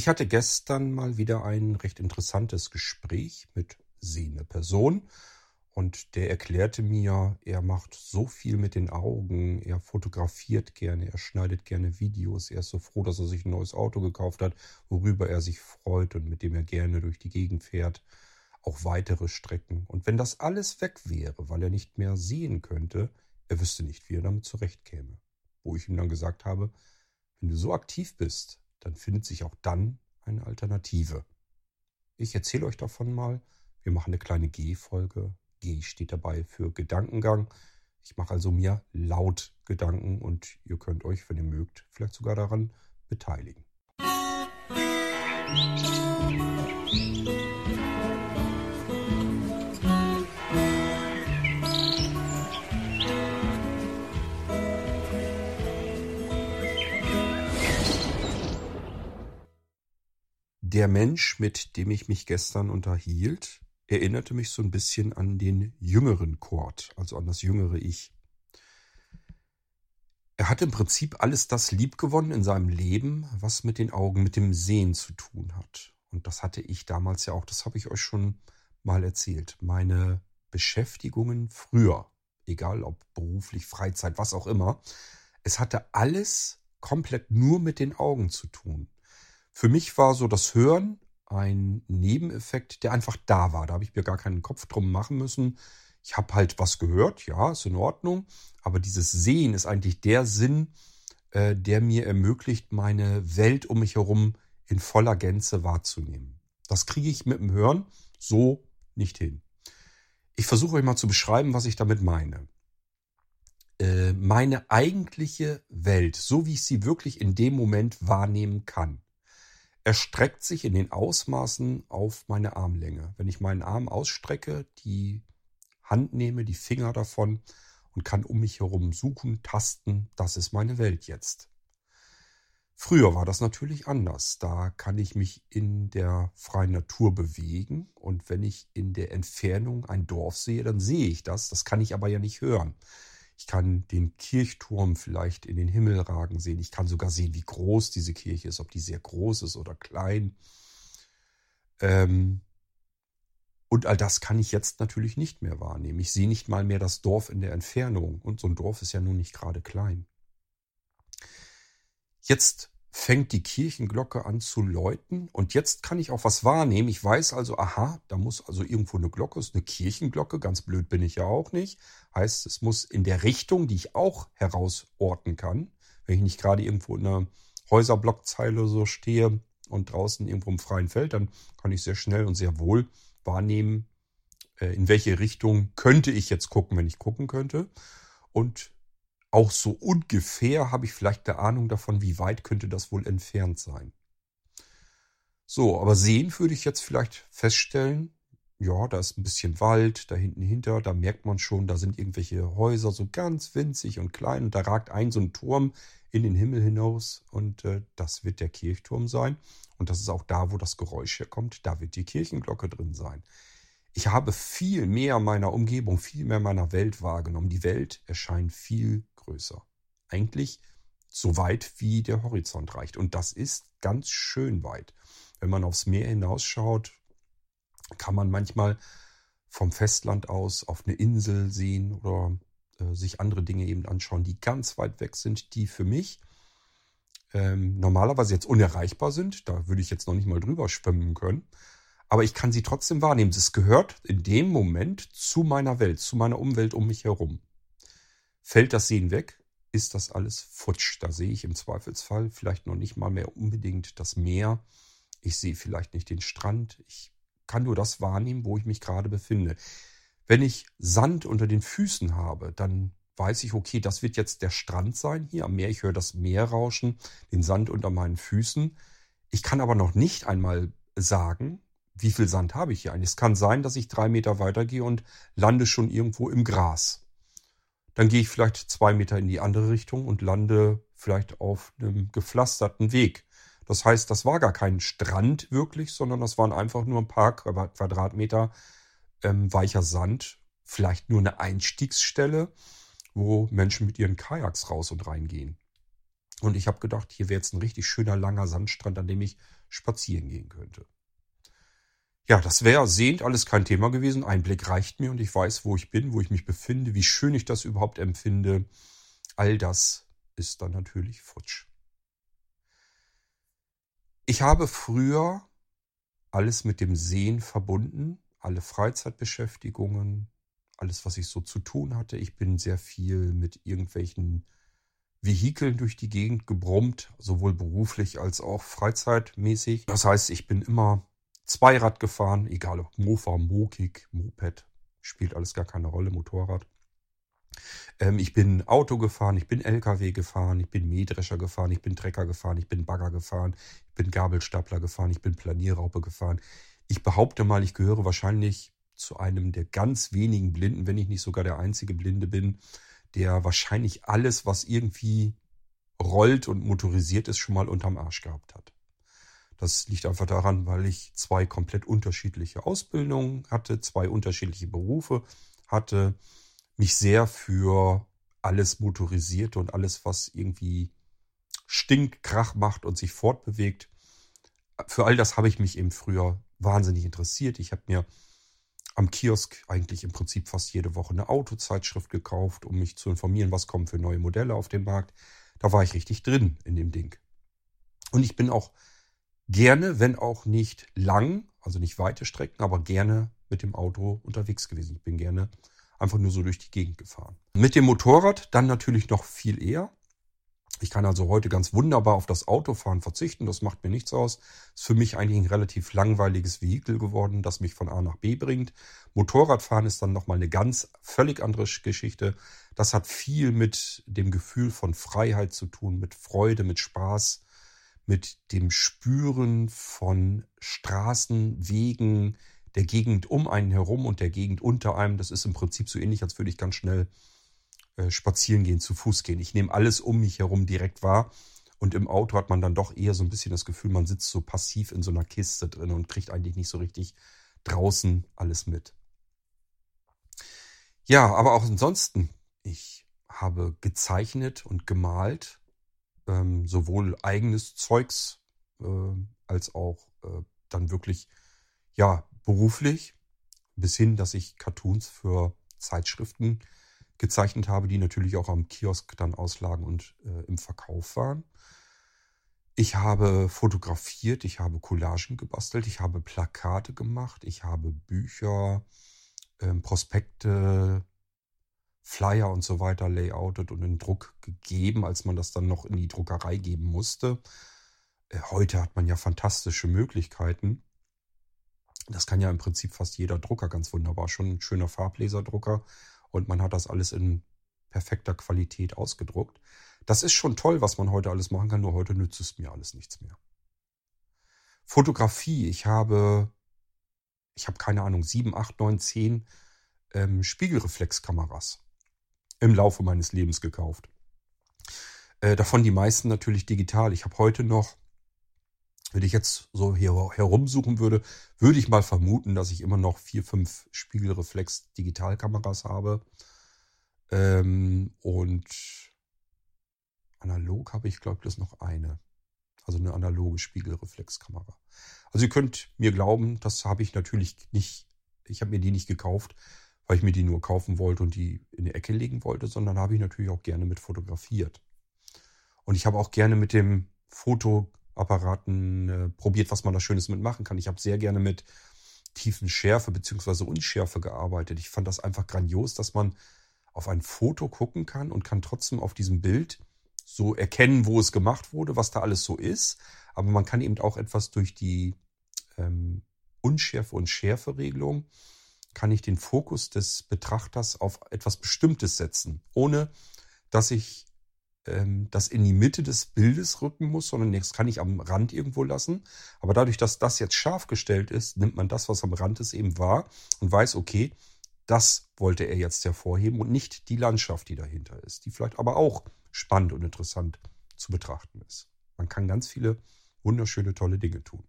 Ich hatte gestern mal wieder ein recht interessantes Gespräch mit sehender Person und der erklärte mir, er macht so viel mit den Augen, er fotografiert gerne, er schneidet gerne Videos, er ist so froh, dass er sich ein neues Auto gekauft hat, worüber er sich freut und mit dem er gerne durch die Gegend fährt, auch weitere Strecken. Und wenn das alles weg wäre, weil er nicht mehr sehen könnte, er wüsste nicht, wie er damit zurechtkäme. Wo ich ihm dann gesagt habe, wenn du so aktiv bist, dann findet sich auch dann eine Alternative. Ich erzähle euch davon mal. Wir machen eine kleine G-Folge. G steht dabei für Gedankengang. Ich mache also mir laut Gedanken und ihr könnt euch, wenn ihr mögt, vielleicht sogar daran beteiligen. Musik Der Mensch, mit dem ich mich gestern unterhielt, erinnerte mich so ein bisschen an den jüngeren Kurt, also an das jüngere Ich. Er hat im Prinzip alles das liebgewonnen in seinem Leben, was mit den Augen, mit dem Sehen zu tun hat. Und das hatte ich damals ja auch, das habe ich euch schon mal erzählt. Meine Beschäftigungen früher, egal ob beruflich, Freizeit, was auch immer, es hatte alles komplett nur mit den Augen zu tun. Für mich war so das Hören ein Nebeneffekt, der einfach da war. Da habe ich mir gar keinen Kopf drum machen müssen. Ich habe halt was gehört, ja, ist in Ordnung. Aber dieses Sehen ist eigentlich der Sinn, äh, der mir ermöglicht, meine Welt um mich herum in voller Gänze wahrzunehmen. Das kriege ich mit dem Hören so nicht hin. Ich versuche euch mal zu beschreiben, was ich damit meine. Äh, meine eigentliche Welt, so wie ich sie wirklich in dem Moment wahrnehmen kann, erstreckt sich in den Ausmaßen auf meine Armlänge. Wenn ich meinen Arm ausstrecke, die Hand nehme, die Finger davon und kann um mich herum suchen, tasten, das ist meine Welt jetzt. Früher war das natürlich anders. Da kann ich mich in der freien Natur bewegen und wenn ich in der Entfernung ein Dorf sehe, dann sehe ich das. Das kann ich aber ja nicht hören. Ich kann den Kirchturm vielleicht in den Himmel ragen sehen. Ich kann sogar sehen, wie groß diese Kirche ist, ob die sehr groß ist oder klein. Ähm und all das kann ich jetzt natürlich nicht mehr wahrnehmen. Ich sehe nicht mal mehr das Dorf in der Entfernung. Und so ein Dorf ist ja nun nicht gerade klein. Jetzt fängt die Kirchenglocke an zu läuten und jetzt kann ich auch was wahrnehmen. Ich weiß also, aha, da muss also irgendwo eine Glocke, ist eine Kirchenglocke, ganz blöd bin ich ja auch nicht. Heißt, es muss in der Richtung, die ich auch herausorten kann, wenn ich nicht gerade irgendwo in einer Häuserblockzeile so stehe und draußen irgendwo im freien Feld, dann kann ich sehr schnell und sehr wohl wahrnehmen, äh, in welche Richtung könnte ich jetzt gucken, wenn ich gucken könnte. Und auch so ungefähr habe ich vielleicht eine Ahnung davon, wie weit könnte das wohl entfernt sein. So, aber sehen würde ich jetzt vielleicht feststellen, ja, da ist ein bisschen Wald, da hinten hinter, da merkt man schon, da sind irgendwelche Häuser so ganz winzig und klein und da ragt ein so ein Turm in den Himmel hinaus und äh, das wird der Kirchturm sein und das ist auch da, wo das Geräusch herkommt, da wird die Kirchenglocke drin sein. Ich habe viel mehr meiner Umgebung, viel mehr meiner Welt wahrgenommen. Die Welt erscheint viel größer. Eigentlich so weit wie der Horizont reicht. Und das ist ganz schön weit. Wenn man aufs Meer hinausschaut, kann man manchmal vom Festland aus auf eine Insel sehen oder äh, sich andere Dinge eben anschauen, die ganz weit weg sind, die für mich ähm, normalerweise jetzt unerreichbar sind. Da würde ich jetzt noch nicht mal drüber schwimmen können. Aber ich kann sie trotzdem wahrnehmen. Es gehört in dem Moment zu meiner Welt, zu meiner Umwelt um mich herum. Fällt das Sehen weg, ist das alles futsch. Da sehe ich im Zweifelsfall vielleicht noch nicht mal mehr unbedingt das Meer. Ich sehe vielleicht nicht den Strand. Ich kann nur das wahrnehmen, wo ich mich gerade befinde. Wenn ich Sand unter den Füßen habe, dann weiß ich, okay, das wird jetzt der Strand sein hier am Meer. Ich höre das Meer rauschen, den Sand unter meinen Füßen. Ich kann aber noch nicht einmal sagen, wie viel Sand habe ich hier eigentlich. Es kann sein, dass ich drei Meter weitergehe und lande schon irgendwo im Gras. Dann gehe ich vielleicht zwei Meter in die andere Richtung und lande vielleicht auf einem gepflasterten Weg. Das heißt, das war gar kein Strand wirklich, sondern das waren einfach nur ein paar Quadratmeter ähm, weicher Sand. Vielleicht nur eine Einstiegsstelle, wo Menschen mit ihren Kajaks raus und reingehen. Und ich habe gedacht, hier wäre jetzt ein richtig schöner langer Sandstrand, an dem ich spazieren gehen könnte. Ja, das wäre sehend alles kein Thema gewesen. Ein Blick reicht mir und ich weiß, wo ich bin, wo ich mich befinde, wie schön ich das überhaupt empfinde. All das ist dann natürlich futsch. Ich habe früher alles mit dem Sehen verbunden, alle Freizeitbeschäftigungen, alles, was ich so zu tun hatte. Ich bin sehr viel mit irgendwelchen Vehikeln durch die Gegend gebrummt, sowohl beruflich als auch freizeitmäßig. Das heißt, ich bin immer Zweirad gefahren, egal ob Mofa, Mokik, Moped, spielt alles gar keine Rolle, Motorrad. Ähm, ich bin Auto gefahren, ich bin LKW gefahren, ich bin Mähdrescher gefahren, ich bin Trecker gefahren, ich bin Bagger gefahren, ich bin Gabelstapler gefahren, ich bin Planierraupe gefahren. Ich behaupte mal, ich gehöre wahrscheinlich zu einem der ganz wenigen Blinden, wenn ich nicht sogar der einzige Blinde bin, der wahrscheinlich alles, was irgendwie rollt und motorisiert ist, schon mal unterm Arsch gehabt hat. Das liegt einfach daran, weil ich zwei komplett unterschiedliche Ausbildungen hatte, zwei unterschiedliche Berufe hatte, mich sehr für alles motorisierte und alles, was irgendwie stinkt, Krach macht und sich fortbewegt. Für all das habe ich mich eben früher wahnsinnig interessiert. Ich habe mir am Kiosk eigentlich im Prinzip fast jede Woche eine Autozeitschrift gekauft, um mich zu informieren, was kommen für neue Modelle auf den Markt. Da war ich richtig drin in dem Ding. Und ich bin auch gerne, wenn auch nicht lang, also nicht weite Strecken, aber gerne mit dem Auto unterwegs gewesen. Ich bin gerne einfach nur so durch die Gegend gefahren. Mit dem Motorrad dann natürlich noch viel eher. Ich kann also heute ganz wunderbar auf das Autofahren verzichten. Das macht mir nichts aus. Ist für mich eigentlich ein relativ langweiliges Vehikel geworden, das mich von A nach B bringt. Motorradfahren ist dann nochmal eine ganz völlig andere Geschichte. Das hat viel mit dem Gefühl von Freiheit zu tun, mit Freude, mit Spaß mit dem Spüren von Straßen, Wegen, der Gegend um einen herum und der Gegend unter einem. Das ist im Prinzip so ähnlich, als würde ich ganz schnell äh, spazieren gehen, zu Fuß gehen. Ich nehme alles um mich herum direkt wahr. Und im Auto hat man dann doch eher so ein bisschen das Gefühl, man sitzt so passiv in so einer Kiste drin und kriegt eigentlich nicht so richtig draußen alles mit. Ja, aber auch ansonsten, ich habe gezeichnet und gemalt ähm, sowohl eigenes Zeugs äh, als auch äh, dann wirklich ja beruflich bis hin, dass ich Cartoons für Zeitschriften gezeichnet habe, die natürlich auch am Kiosk dann auslagen und äh, im Verkauf waren. Ich habe fotografiert, ich habe Collagen gebastelt, ich habe Plakate gemacht, ich habe Bücher, ähm, Prospekte, Flyer und so weiter layoutet und in Druck gegeben, als man das dann noch in die Druckerei geben musste. Äh, heute hat man ja fantastische Möglichkeiten. Das kann ja im Prinzip fast jeder Drucker ganz wunderbar. Schon ein schöner Farblaserdrucker und man hat das alles in perfekter Qualität ausgedruckt. Das ist schon toll, was man heute alles machen kann, nur heute nützt es mir alles nichts mehr. Fotografie. Ich habe, ich habe keine Ahnung, sieben, acht, neun, zehn ähm, Spiegelreflexkameras im Laufe meines Lebens gekauft. Äh, davon die meisten natürlich digital. Ich habe heute noch, wenn ich jetzt so hier herumsuchen würde, würde ich mal vermuten, dass ich immer noch vier, fünf Spiegelreflex Digitalkameras habe. Ähm, und analog habe ich, glaube ich, das noch eine. Also eine analoge Spiegelreflexkamera. Also ihr könnt mir glauben, das habe ich natürlich nicht, ich habe mir die nicht gekauft, weil ich mir die nur kaufen wollte und die in die Ecke legen wollte, sondern habe ich natürlich auch gerne mit fotografiert. Und ich habe auch gerne mit dem Fotoapparaten äh, probiert, was man da Schönes mitmachen kann. Ich habe sehr gerne mit tiefen Schärfe bzw. Unschärfe gearbeitet. Ich fand das einfach grandios, dass man auf ein Foto gucken kann und kann trotzdem auf diesem Bild so erkennen, wo es gemacht wurde, was da alles so ist. Aber man kann eben auch etwas durch die ähm, Unschärfe und Schärferegelung kann ich den Fokus des Betrachters auf etwas Bestimmtes setzen, ohne dass ich ähm, das in die Mitte des Bildes rücken muss, sondern das kann ich am Rand irgendwo lassen. Aber dadurch, dass das jetzt scharf gestellt ist, nimmt man das, was am Rand ist, eben wahr und weiß, okay, das wollte er jetzt hervorheben und nicht die Landschaft, die dahinter ist, die vielleicht aber auch spannend und interessant zu betrachten ist. Man kann ganz viele wunderschöne, tolle Dinge tun.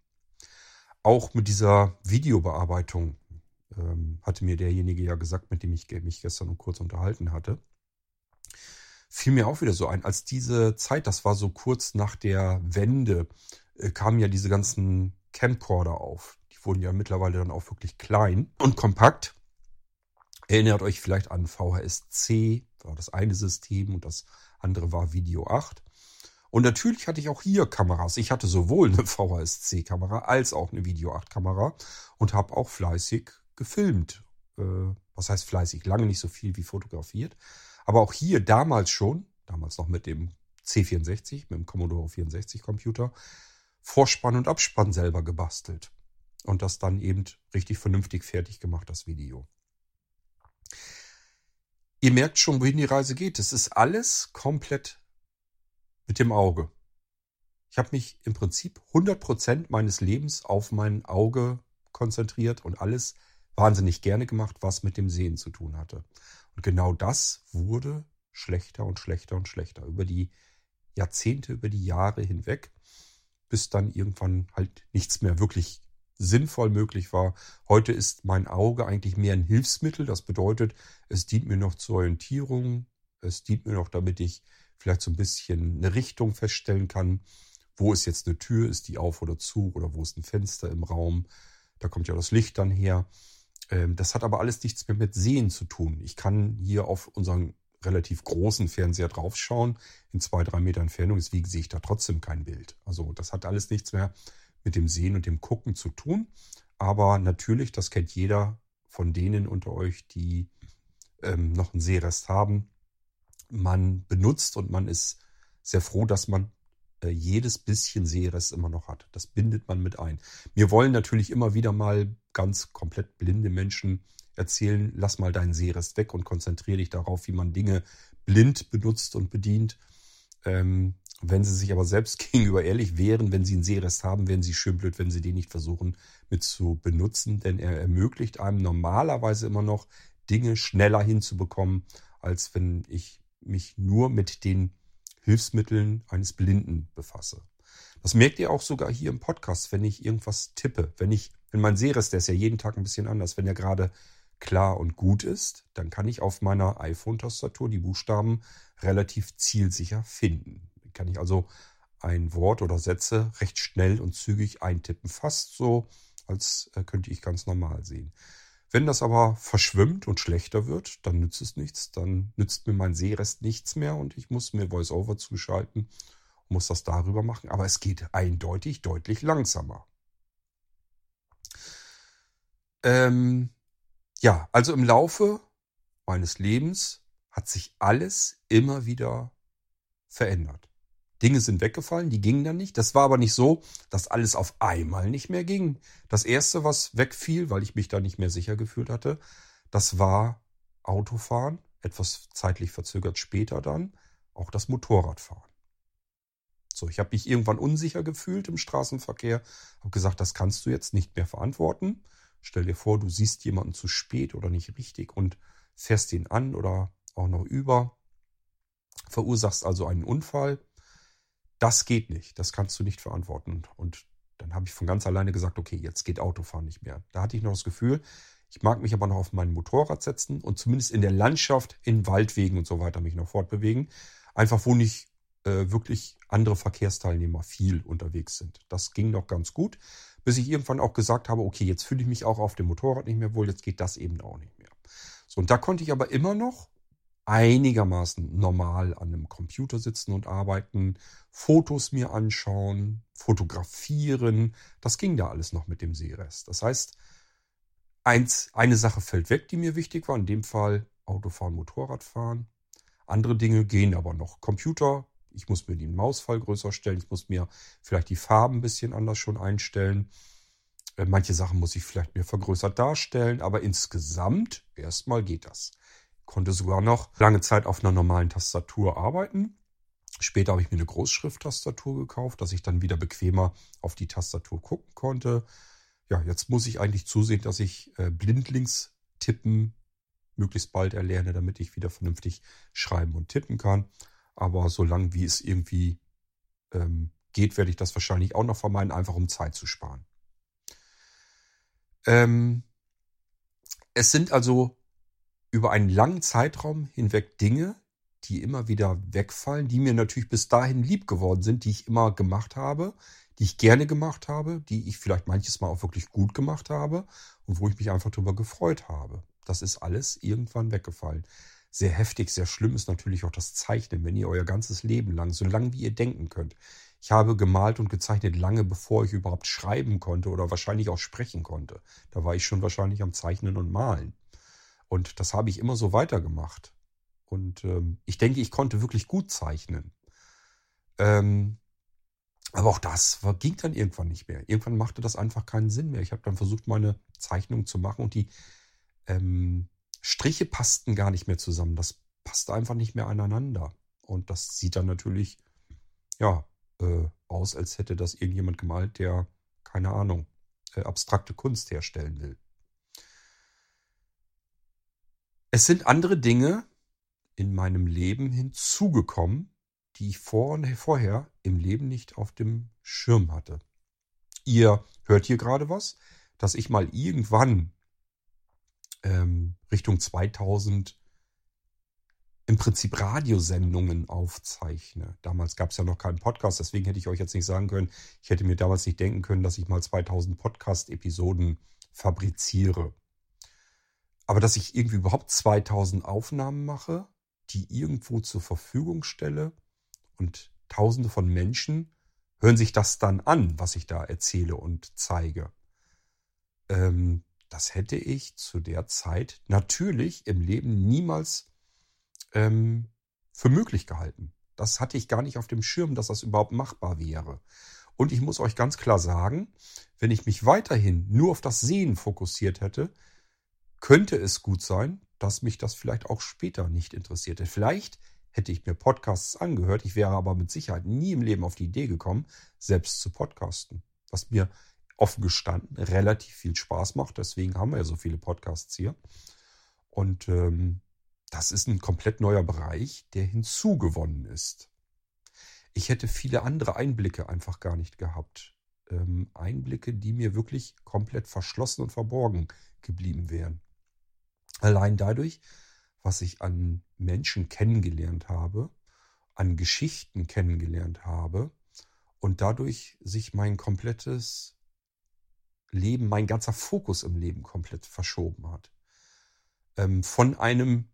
Auch mit dieser Videobearbeitung ähm, hatte mir derjenige ja gesagt, mit dem ich mich gestern kurz unterhalten hatte. fiel mir auch wieder so ein, als diese Zeit, das war so kurz nach der Wende, äh, kamen ja diese ganzen Camcorder auf. Die wurden ja mittlerweile dann auch wirklich klein und kompakt. Erinnert euch vielleicht an VHS-C, war das eine System und das andere war Video 8. Und natürlich hatte ich auch hier Kameras. Ich hatte sowohl eine VHS-C-Kamera als auch eine Video 8-Kamera und habe auch fleißig gefilmt. Äh, was heißt fleißig? Lange nicht so viel wie fotografiert. Aber auch hier damals schon, damals noch mit dem C64, mit dem Commodore 64 Computer, Vorspann und Abspann selber gebastelt. Und das dann eben richtig vernünftig fertig gemacht, das Video. Ihr merkt schon, wohin die Reise geht. Es ist alles komplett mit dem Auge. Ich habe mich im Prinzip 100% meines Lebens auf mein Auge konzentriert und alles wahnsinnig gerne gemacht, was mit dem Sehen zu tun hatte. Und genau das wurde schlechter und schlechter und schlechter über die Jahrzehnte, über die Jahre hinweg, bis dann irgendwann halt nichts mehr wirklich sinnvoll möglich war. Heute ist mein Auge eigentlich mehr ein Hilfsmittel. Das bedeutet, es dient mir noch zur Orientierung. Es dient mir noch, damit ich vielleicht so ein bisschen eine Richtung feststellen kann. Wo ist jetzt eine Tür? Ist die auf oder zu? Oder wo ist ein Fenster im Raum? Da kommt ja das Licht dann her. Ähm, das hat aber alles nichts mehr mit Sehen zu tun. Ich kann hier auf unseren relativ großen Fernseher draufschauen, in zwei, drei Meter Entfernung, deswegen sehe ich da trotzdem kein Bild. Also das hat alles nichts mehr mit dem Sehen und dem Gucken zu tun. Aber natürlich, das kennt jeder von denen unter euch, die ähm, noch einen Sehrest haben. Man benutzt und man ist sehr froh, dass man jedes bisschen Sehrest immer noch hat. Das bindet man mit ein. Wir wollen natürlich immer wieder mal ganz komplett blinde Menschen erzählen, lass mal deinen Sehrest weg und konzentriere dich darauf, wie man Dinge blind benutzt und bedient. Ähm, wenn sie sich aber selbst gegenüber ehrlich wären, wenn sie einen Sehrest haben, wären sie schön blöd, wenn sie den nicht versuchen mit zu benutzen, denn er ermöglicht einem normalerweise immer noch Dinge schneller hinzubekommen, als wenn ich mich nur mit den Hilfsmitteln eines Blinden befasse. Das merkt ihr auch sogar hier im Podcast, wenn ich irgendwas tippe. Wenn ich, wenn mein Sehrest, der ist ja jeden Tag ein bisschen anders, wenn er gerade klar und gut ist, dann kann ich auf meiner iPhone-Tastatur die Buchstaben relativ zielsicher finden. Kann ich also ein Wort oder Sätze recht schnell und zügig eintippen. Fast so, als äh, könnte ich ganz normal sehen. Wenn das aber verschwimmt und schlechter wird, dann nützt es nichts. Dann nützt mir mein Sehrest nichts mehr und ich muss mir VoiceOver zuschalten muss das darüber machen. Aber es geht eindeutig deutlich langsamer. Ähm, ja, also im Laufe meines Lebens hat sich alles immer wieder verändert. Dinge sind weggefallen, die gingen dann nicht. Das war aber nicht so, dass alles auf einmal nicht mehr ging. Das erste, was wegfiel, weil ich mich da nicht mehr sicher gefühlt hatte, das war Autofahren, etwas zeitlich verzögert später dann, auch das Motorradfahren. So, ich habe mich irgendwann unsicher gefühlt im Straßenverkehr, habe gesagt, das kannst du jetzt nicht mehr verantworten. Stell dir vor, du siehst jemanden zu spät oder nicht richtig und fährst ihn an oder auch noch über, verursachst also einen Unfall das geht nicht, das kannst du nicht verantworten. Und dann habe ich von ganz alleine gesagt, okay, jetzt geht Autofahren nicht mehr. Da hatte ich noch das Gefühl, ich mag mich aber noch auf mein Motorrad setzen und zumindest in der Landschaft, in Waldwegen und so weiter mich noch fortbewegen. Einfach wo nicht äh, wirklich andere Verkehrsteilnehmer viel unterwegs sind. Das ging noch ganz gut, bis ich irgendwann auch gesagt habe, okay, jetzt fühle ich mich auch auf dem Motorrad nicht mehr wohl, jetzt geht das eben auch nicht mehr. So, und da konnte ich aber immer noch einigermaßen normal an einem Computer sitzen und arbeiten, Fotos mir anschauen, fotografieren. Das ging da alles noch mit dem Seerest. Das heißt, eins, eine Sache fällt weg, die mir wichtig war, in dem Fall Autofahren, Motorradfahren. Andere Dinge gehen aber noch. Computer, ich muss mir den Mausfall größer stellen, ich muss mir vielleicht die Farben ein bisschen anders schon einstellen. Äh, manche Sachen muss ich vielleicht mir vergrößert darstellen, aber insgesamt erstmal geht das konnte sogar noch lange Zeit auf einer normalen Tastatur arbeiten. Später habe ich mir eine Großschrift-Tastatur gekauft, dass ich dann wieder bequemer auf die Tastatur gucken konnte. Ja, jetzt muss ich eigentlich zusehen, dass ich äh, blindlings tippen möglichst bald erlerne, damit ich wieder vernünftig schreiben und tippen kann. Aber solange wie es irgendwie ähm, geht, werde ich das wahrscheinlich auch noch vermeiden, einfach um Zeit zu sparen. Ähm, es sind also über einen langen Zeitraum hinweg Dinge, die immer wieder wegfallen, die mir natürlich bis dahin lieb geworden sind, die ich immer gemacht habe, die ich gerne gemacht habe, die ich vielleicht manches Mal auch wirklich gut gemacht habe und wo ich mich einfach darüber gefreut habe. Das ist alles irgendwann weggefallen. Sehr heftig, sehr schlimm ist natürlich auch das Zeichnen, wenn ihr euer ganzes Leben lang, so lange wie ihr denken könnt. Ich habe gemalt und gezeichnet lange bevor ich überhaupt schreiben konnte oder wahrscheinlich auch sprechen konnte. Da war ich schon wahrscheinlich am Zeichnen und Malen. Und das habe ich immer so weitergemacht. Und ähm, ich denke, ich konnte wirklich gut zeichnen. Ähm, aber auch das war, ging dann irgendwann nicht mehr. Irgendwann machte das einfach keinen Sinn mehr. Ich habe dann versucht, meine Zeichnung zu machen und die ähm, Striche passten gar nicht mehr zusammen. Das passte einfach nicht mehr aneinander. Und das sieht dann natürlich, ja, äh, aus, als hätte das irgendjemand gemalt, der, keine Ahnung, äh, abstrakte Kunst herstellen will. Es sind andere Dinge in meinem Leben hinzugekommen, die ich vor und vorher im Leben nicht auf dem Schirm hatte. Ihr hört hier gerade was, dass ich mal irgendwann ähm, Richtung 2000 im Prinzip Radiosendungen aufzeichne. Damals gab es ja noch keinen Podcast, deswegen hätte ich euch jetzt nicht sagen können, ich hätte mir damals nicht denken können, dass ich mal 2000 Podcast-Episoden fabriziere. Aber dass ich irgendwie überhaupt 2000 Aufnahmen mache, die irgendwo zur Verfügung stelle und tausende von Menschen hören sich das dann an, was ich da erzähle und zeige. Ähm, das hätte ich zu der Zeit natürlich im Leben niemals ähm, für möglich gehalten. Das hatte ich gar nicht auf dem Schirm, dass das überhaupt machbar wäre. Und ich muss euch ganz klar sagen, wenn ich mich weiterhin nur auf das Sehen fokussiert hätte, könnte es gut sein, dass mich das vielleicht auch später nicht interessierte. Vielleicht hätte ich mir Podcasts angehört, ich wäre aber mit Sicherheit nie im Leben auf die Idee gekommen, selbst zu podcasten. Was mir offen gestanden relativ viel Spaß macht. Deswegen haben wir ja so viele Podcasts hier. Und ähm, das ist ein komplett neuer Bereich, der hinzugewonnen ist. Ich hätte viele andere Einblicke einfach gar nicht gehabt. Ähm, Einblicke, die mir wirklich komplett verschlossen und verborgen geblieben wären. Allein dadurch, was ich an Menschen kennengelernt habe, an Geschichten kennengelernt habe und dadurch sich mein komplettes Leben, mein ganzer Fokus im Leben komplett verschoben hat. Ähm, von einem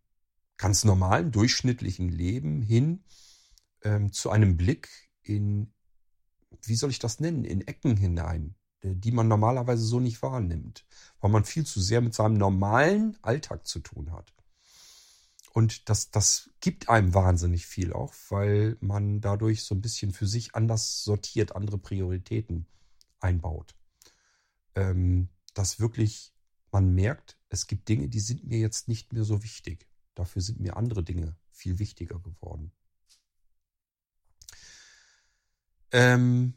ganz normalen, durchschnittlichen Leben hin ähm, zu einem Blick in, wie soll ich das nennen, in Ecken hinein, die man normalerweise so nicht wahrnimmt, weil man viel zu sehr mit seinem normalen Alltag zu tun hat. Und das, das gibt einem wahnsinnig viel auch, weil man dadurch so ein bisschen für sich anders sortiert, andere Prioritäten einbaut. Ähm, dass wirklich man merkt, es gibt Dinge, die sind mir jetzt nicht mehr so wichtig. Dafür sind mir andere Dinge viel wichtiger geworden. Ähm,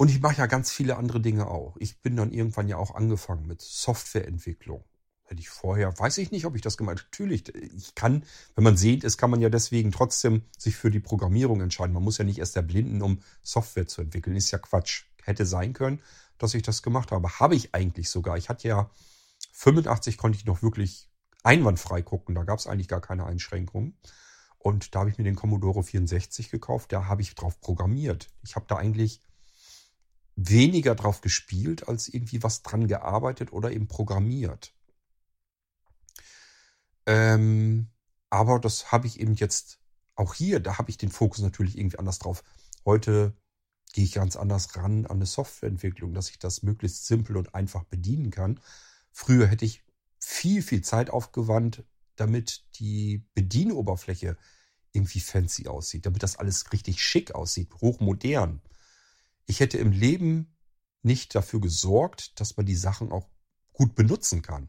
und ich mache ja ganz viele andere Dinge auch. Ich bin dann irgendwann ja auch angefangen mit Softwareentwicklung. Hätte ich vorher, weiß ich nicht, ob ich das habe. Natürlich, ich kann, wenn man sieht ist, kann man ja deswegen trotzdem sich für die Programmierung entscheiden. Man muss ja nicht erst erblinden, um Software zu entwickeln. Ist ja Quatsch. Hätte sein können, dass ich das gemacht habe. Habe ich eigentlich sogar. Ich hatte ja 85 konnte ich noch wirklich einwandfrei gucken. Da gab es eigentlich gar keine Einschränkungen. Und da habe ich mir den Commodore 64 gekauft. Da habe ich drauf programmiert. Ich habe da eigentlich weniger drauf gespielt, als irgendwie was dran gearbeitet oder eben programmiert. Ähm, aber das habe ich eben jetzt auch hier, da habe ich den Fokus natürlich irgendwie anders drauf. Heute gehe ich ganz anders ran an eine Softwareentwicklung, dass ich das möglichst simpel und einfach bedienen kann. Früher hätte ich viel, viel Zeit aufgewandt, damit die Bedienoberfläche irgendwie fancy aussieht, damit das alles richtig schick aussieht, hochmodern. Ich hätte im Leben nicht dafür gesorgt, dass man die Sachen auch gut benutzen kann.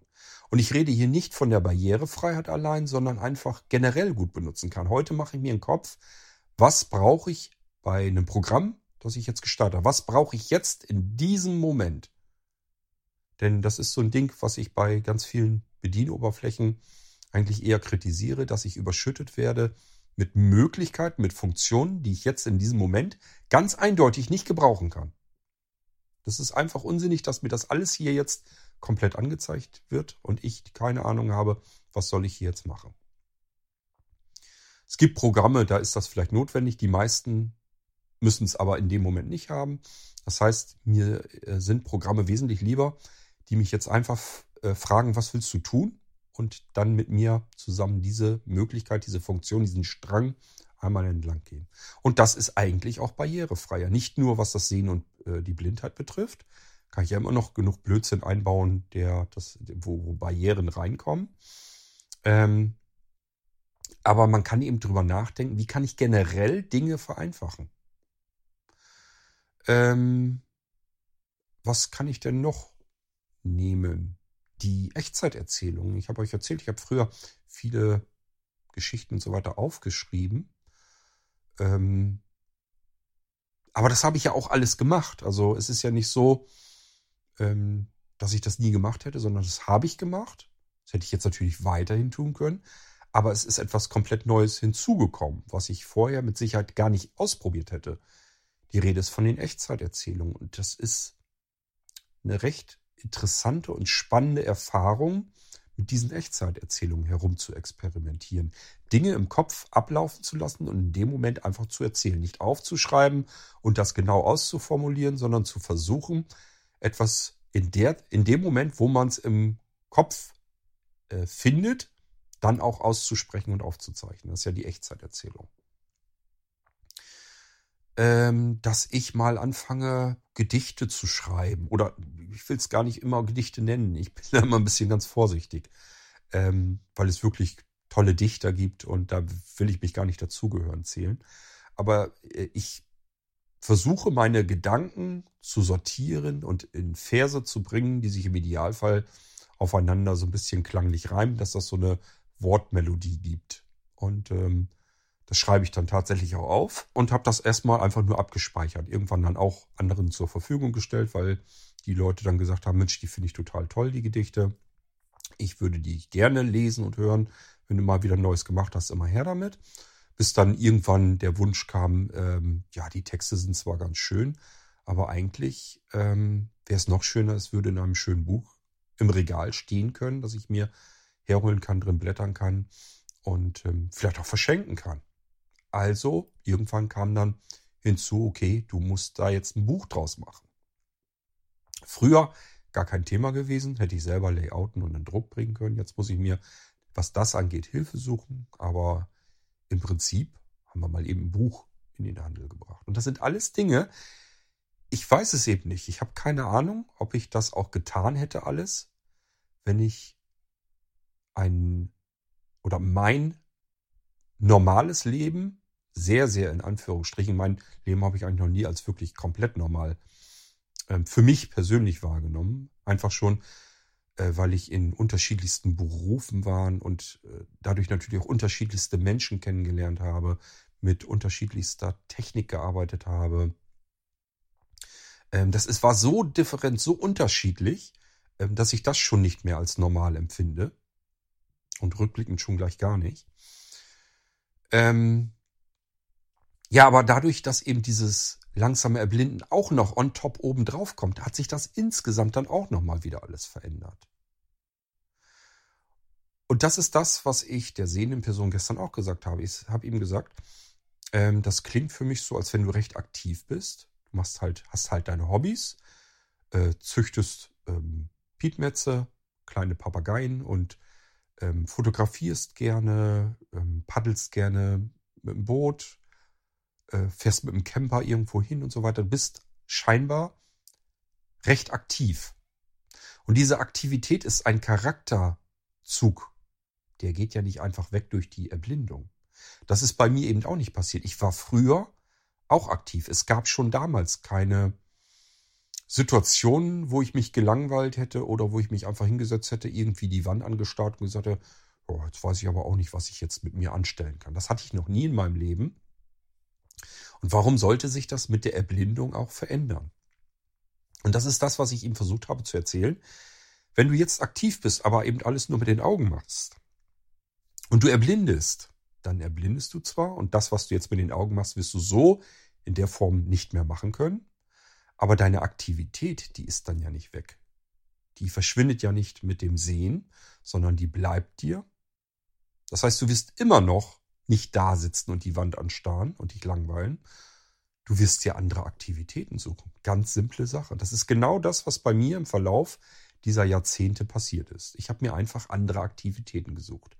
Und ich rede hier nicht von der Barrierefreiheit allein, sondern einfach generell gut benutzen kann. Heute mache ich mir einen Kopf, was brauche ich bei einem Programm, das ich jetzt gestartet habe? Was brauche ich jetzt in diesem Moment? Denn das ist so ein Ding, was ich bei ganz vielen Bedienoberflächen eigentlich eher kritisiere, dass ich überschüttet werde mit Möglichkeiten, mit Funktionen, die ich jetzt in diesem Moment ganz eindeutig nicht gebrauchen kann. Das ist einfach unsinnig, dass mir das alles hier jetzt komplett angezeigt wird und ich keine Ahnung habe, was soll ich hier jetzt machen. gibt Programme, da ist das vielleicht notwendig. Die meisten müssen es aber in dem Moment nicht haben. Das heißt, mir äh, sind Programme wesentlich lieber, die mich jetzt einfach äh, fragen, was willst du tun? Und dann mit mir zusammen diese Möglichkeit, diese Funktion, diesen Strang einmal entlang gehen. Und das ist eigentlich auch barrierefreier. Nicht nur was das Sehen und äh, die Blindheit betrifft, kann ich ja immer noch genug Blödsinn einbauen, der das, wo, wo Barrieren reinkommen. Ähm, aber man kann eben drüber nachdenken, wie kann ich generell Dinge vereinfachen? Ähm, was kann ich denn noch nehmen? Die Echtzeiterzählung. Ich habe euch erzählt, ich habe früher viele Geschichten und so weiter aufgeschrieben. Ähm, aber das habe ich ja auch alles gemacht. Also es ist ja nicht so, ähm, dass ich das nie gemacht hätte, sondern das habe ich gemacht. Das hätte ich jetzt natürlich weiterhin tun können. Aber es ist etwas komplett Neues hinzugekommen, was ich vorher mit Sicherheit gar nicht ausprobiert hätte. Die Rede ist von den Echtzeiterzählungen. Und das ist eine recht interessante und spannende Erfahrung, mit diesen Echtzeiterzählungen herum zu experimentieren. Dinge im Kopf ablaufen zu lassen und in dem Moment einfach zu erzählen. Nicht aufzuschreiben und das genau auszuformulieren, sondern zu versuchen, etwas in, der, in dem Moment, wo man es im Kopf äh, findet, dann auch auszusprechen und aufzuzeichnen. Das ist ja die Echtzeiterzählung. Ähm, dass ich mal anfange, Gedichte zu schreiben. Oder ich will es gar nicht immer Gedichte nennen. Ich bin da immer ein bisschen ganz vorsichtig. Ähm, weil es wirklich tolle Dichter gibt und da will ich mich gar nicht dazugehören zählen. Aber äh, ich versuche meine Gedanken zu sortieren und in Verse zu bringen, die sich im Idealfall aufeinander so ein bisschen klanglich reimen, dass das so eine Wortmelodie gibt. Und ähm, das schreibe ich dann tatsächlich auch auf und habe das erstmal einfach nur abgespeichert. Irgendwann dann auch anderen zur Verfügung gestellt, weil die Leute dann gesagt haben, Mensch, die finde ich total toll, die Gedichte. Ich würde die gerne lesen und hören. Wenn du mal wieder Neues gemacht hast, immer her damit. Bis dann irgendwann der Wunsch kam, ähm, ja, die Texte sind zwar ganz schön, aber eigentlich ähm, wäre es noch schöner, es würde in einem schönen Buch im Regal stehen können, dass ich mir herholen kann, drin blättern kann und ähm, vielleicht auch verschenken kann. Also irgendwann kam dann hinzu, okay, du musst da jetzt ein Buch draus machen. Früher gar kein Thema gewesen, hätte ich selber Layouten und einen Druck bringen können. Jetzt muss ich mir, was das angeht, Hilfe suchen. Aber im Prinzip haben wir mal eben ein Buch in den Handel gebracht. Und das sind alles Dinge, ich weiß es eben nicht. Ich habe keine Ahnung, ob ich das auch getan hätte alles, wenn ich ein oder mein normales Leben, sehr, sehr in Anführungsstrichen, mein Leben habe ich eigentlich noch nie als wirklich komplett normal ähm, für mich persönlich wahrgenommen. Einfach schon, äh, weil ich in unterschiedlichsten Berufen war und äh, dadurch natürlich auch unterschiedlichste Menschen kennengelernt habe, mit unterschiedlichster Technik gearbeitet habe. Ähm, das ist, war so different, so unterschiedlich, ähm, dass ich das schon nicht mehr als normal empfinde und rückblickend schon gleich gar nicht. Ähm, ja, aber dadurch, dass eben dieses langsame Erblinden auch noch on top oben drauf kommt, hat sich das insgesamt dann auch nochmal wieder alles verändert. Und das ist das, was ich der sehenden Person gestern auch gesagt habe. Ich habe ihm gesagt, ähm, das klingt für mich so, als wenn du recht aktiv bist. Du machst halt, hast halt deine Hobbys, äh, züchtest ähm, Piepmetze, kleine Papageien und ähm, fotografierst gerne, ähm, paddelst gerne mit dem Boot, äh, fährst mit dem Camper irgendwo hin und so weiter, bist scheinbar recht aktiv. Und diese Aktivität ist ein Charakterzug. Der geht ja nicht einfach weg durch die Erblindung. Das ist bei mir eben auch nicht passiert. Ich war früher auch aktiv. Es gab schon damals keine Situationen, wo ich mich gelangweilt hätte oder wo ich mich einfach hingesetzt hätte, irgendwie die Wand angestarrt und gesagt hätte, oh, jetzt weiß ich aber auch nicht, was ich jetzt mit mir anstellen kann. Das hatte ich noch nie in meinem Leben. Und warum sollte sich das mit der Erblindung auch verändern? Und das ist das, was ich ihm versucht habe zu erzählen. Wenn du jetzt aktiv bist, aber eben alles nur mit den Augen machst und du erblindest, dann erblindest du zwar und das, was du jetzt mit den Augen machst, wirst du so in der Form nicht mehr machen können. Aber deine Aktivität, die ist dann ja nicht weg. Die verschwindet ja nicht mit dem Sehen, sondern die bleibt dir. Das heißt, du wirst immer noch nicht da sitzen und die Wand anstarren und dich langweilen. Du wirst dir andere Aktivitäten suchen. Ganz simple Sache. Das ist genau das, was bei mir im Verlauf dieser Jahrzehnte passiert ist. Ich habe mir einfach andere Aktivitäten gesucht.